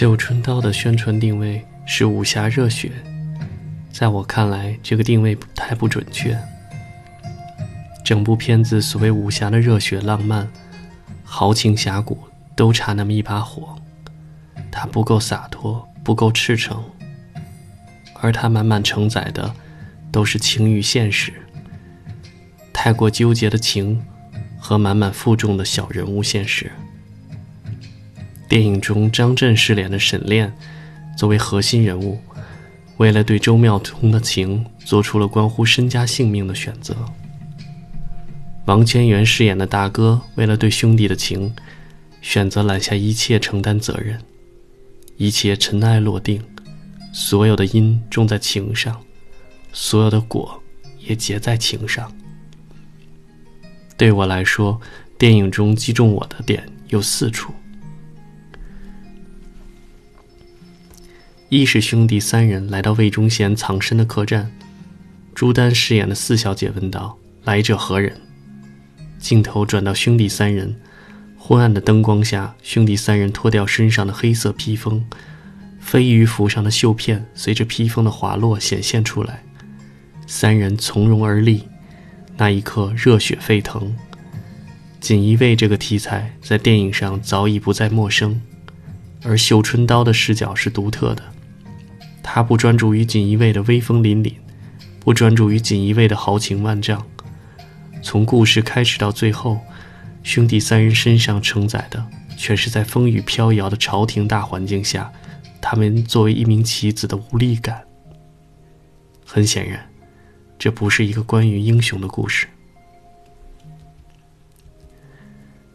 绣春刀的宣传定位是武侠热血，在我看来，这个定位不太不准确。整部片子所谓武侠的热血浪漫、豪情侠骨，都差那么一把火，它不够洒脱，不够赤诚，而它满满承载的都是情与现实，太过纠结的情和满满负重的小人物现实。电影中，张震饰演的沈炼，作为核心人物，为了对周妙彤的情，做出了关乎身家性命的选择。王千源饰演的大哥，为了对兄弟的情，选择揽下一切承担责任，一切尘埃落定，所有的因种在情上，所有的果也结在情上。对我来说，电影中击中我的点有四处。一是兄弟三人来到魏忠贤藏身的客栈，朱丹饰演的四小姐问道：“来者何人？”镜头转到兄弟三人，昏暗的灯光下，兄弟三人脱掉身上的黑色披风，飞鱼服上的绣片随着披风的滑落显现出来，三人从容而立，那一刻热血沸腾。锦衣卫这个题材在电影上早已不再陌生，而绣春刀的视角是独特的。他不专注于锦衣卫的威风凛凛，不专注于锦衣卫的豪情万丈。从故事开始到最后，兄弟三人身上承载的，全是在风雨飘摇的朝廷大环境下，他们作为一名棋子的无力感。很显然，这不是一个关于英雄的故事。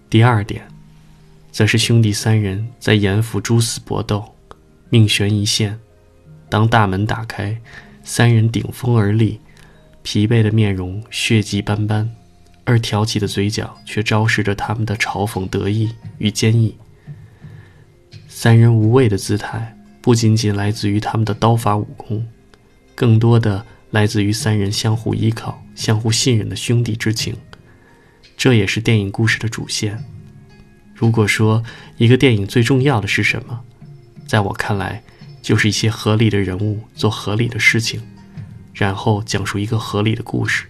第二点，则是兄弟三人在严府殊死搏斗，命悬一线。当大门打开，三人顶风而立，疲惫的面容血迹斑斑，而挑起的嘴角却昭示着他们的嘲讽、得意与坚毅。三人无畏的姿态，不仅仅来自于他们的刀法武功，更多的来自于三人相互依靠、相互信任的兄弟之情。这也是电影故事的主线。如果说一个电影最重要的是什么，在我看来。就是一些合理的人物做合理的事情，然后讲述一个合理的故事，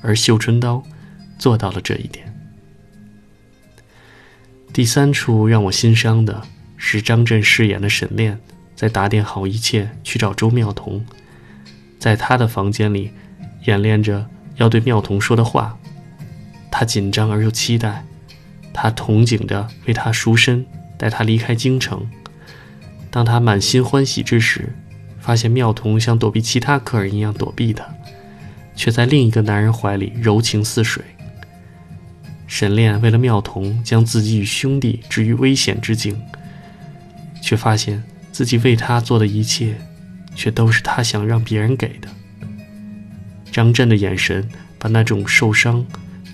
而《绣春刀》做到了这一点。第三处让我心伤的是张震饰演的沈炼，在打点好一切去找周妙彤，在他的房间里演练着要对妙彤说的话，他紧张而又期待，他憧憬着为他赎身，带他离开京城。当他满心欢喜之时，发现妙童像躲避其他客人一样躲避他，却在另一个男人怀里柔情似水。沈炼为了妙童将自己与兄弟置于危险之境，却发现自己为他做的一切，却都是他想让别人给的。张震的眼神把那种受伤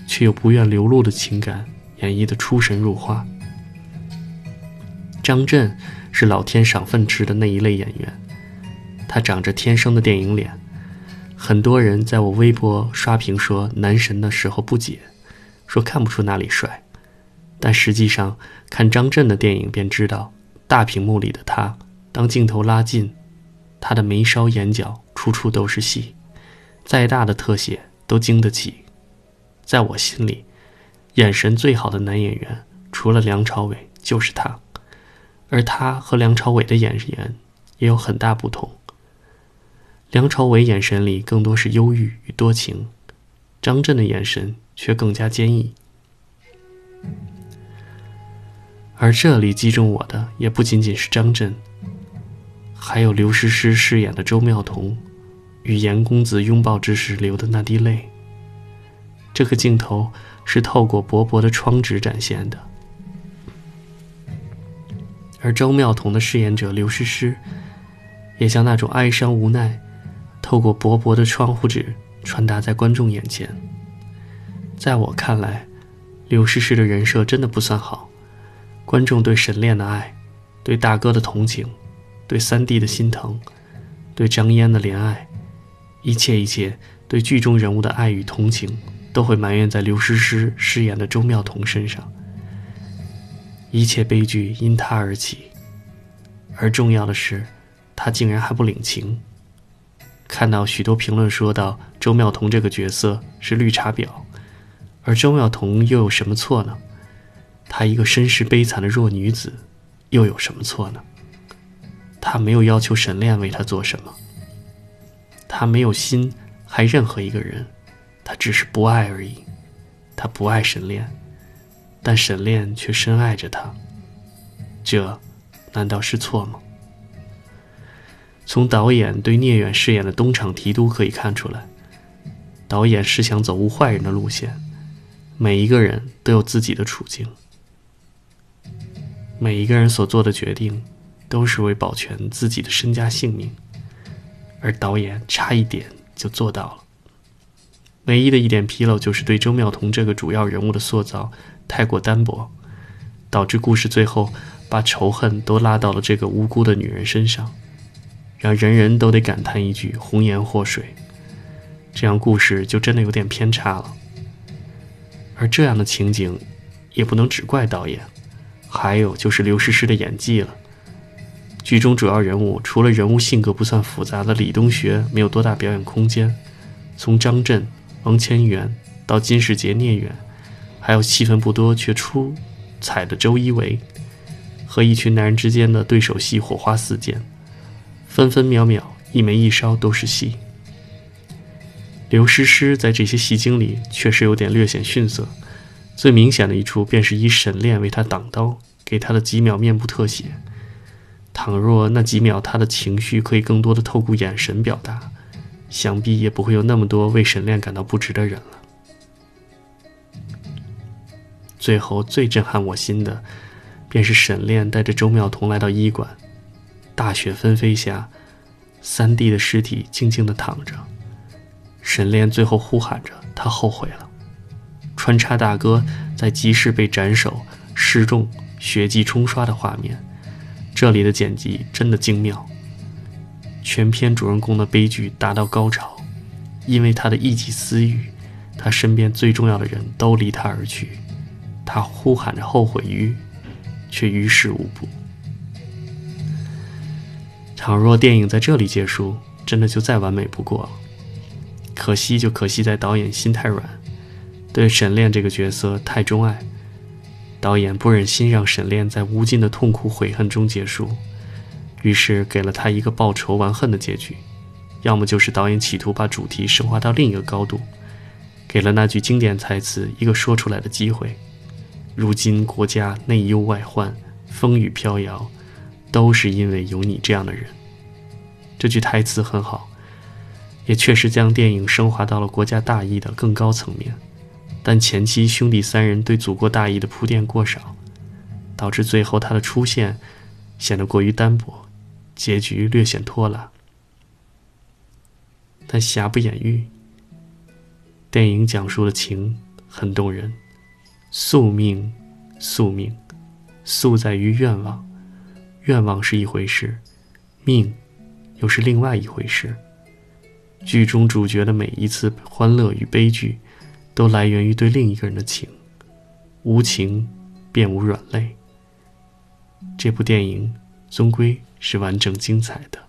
却又不愿流露的情感演绎得出神入化。张震。是老天赏饭吃的那一类演员，他长着天生的电影脸。很多人在我微博刷屏说男神的时候不解，说看不出哪里帅。但实际上看张震的电影便知道，大屏幕里的他，当镜头拉近，他的眉梢眼角处处都是戏，再大的特写都经得起。在我心里，眼神最好的男演员，除了梁朝伟，就是他。而他和梁朝伟的演员也有很大不同。梁朝伟眼神里更多是忧郁与多情，张震的眼神却更加坚毅。而这里击中我的也不仅仅是张震，还有刘诗诗饰演的周妙彤，与严公子拥抱之时流的那滴泪。这个镜头是透过薄薄的窗纸展现的。而周妙彤的饰演者刘诗诗，也将那种哀伤无奈，透过薄薄的窗户纸传达在观众眼前。在我看来，刘诗诗的人设真的不算好。观众对沈炼的爱，对大哥的同情，对三弟的心疼，对张嫣的怜爱，一切一切对剧中人物的爱与同情，都会埋怨在刘诗诗饰演的周妙彤身上。一切悲剧因他而起，而重要的是，他竟然还不领情。看到许多评论说到周妙彤这个角色是绿茶婊，而周妙彤又有什么错呢？她一个身世悲惨的弱女子，又有什么错呢？她没有要求沈炼为她做什么，她没有心害任何一个人，她只是不爱而已。她不爱沈炼，但沈炼却深爱着他，这难道是错吗？从导演对聂远饰演的东厂提督可以看出来，导演是想走无坏人的路线。每一个人都有自己的处境，每一个人所做的决定都是为保全自己的身家性命，而导演差一点就做到了。唯一的一点纰漏就是对周妙彤这个主要人物的塑造太过单薄，导致故事最后把仇恨都拉到了这个无辜的女人身上。让人人都得感叹一句“红颜祸水”，这样故事就真的有点偏差了。而这样的情景，也不能只怪导演，还有就是刘诗诗的演技了。剧中主要人物除了人物性格不算复杂的李东学没有多大表演空间，从张震、王千源到金世杰、聂远，还有戏份不多却出彩的周一围，和一群男人之间的对手戏火花四溅。分分秒秒，一眉一梢都是戏。刘诗诗在这些戏精里确实有点略显逊色，最明显的一处便是以沈炼为她挡刀，给她的几秒面部特写。倘若那几秒她的情绪可以更多的透过眼神表达，想必也不会有那么多为沈炼感到不值的人了。最后最震撼我心的，便是沈炼带着周妙彤来到医馆。大雪纷飞下，三弟的尸体静静地躺着。沈炼最后呼喊着：“他后悔了。”穿插大哥在集市被斩首、示众、血迹冲刷的画面，这里的剪辑真的精妙。全片主人公的悲剧达到高潮，因为他的一己私欲，他身边最重要的人都离他而去，他呼喊着后悔于，却于事无补。倘若电影在这里结束，真的就再完美不过了。可惜就可惜在导演心太软，对沈炼这个角色太钟爱，导演不忍心让沈炼在无尽的痛苦悔恨中结束，于是给了他一个报仇完恨的结局。要么就是导演企图把主题升华到另一个高度，给了那句经典台词一个说出来的机会。如今国家内忧外患，风雨飘摇。都是因为有你这样的人。这句台词很好，也确实将电影升华到了国家大义的更高层面。但前期兄弟三人对祖国大义的铺垫过少，导致最后他的出现显得过于单薄，结局略显拖拉。但瑕不掩瑜，电影讲述的情很动人。宿命，宿命，宿在于愿望。愿望是一回事，命又是另外一回事。剧中主角的每一次欢乐与悲剧，都来源于对另一个人的情。无情便无软肋。这部电影终归是完整精彩的。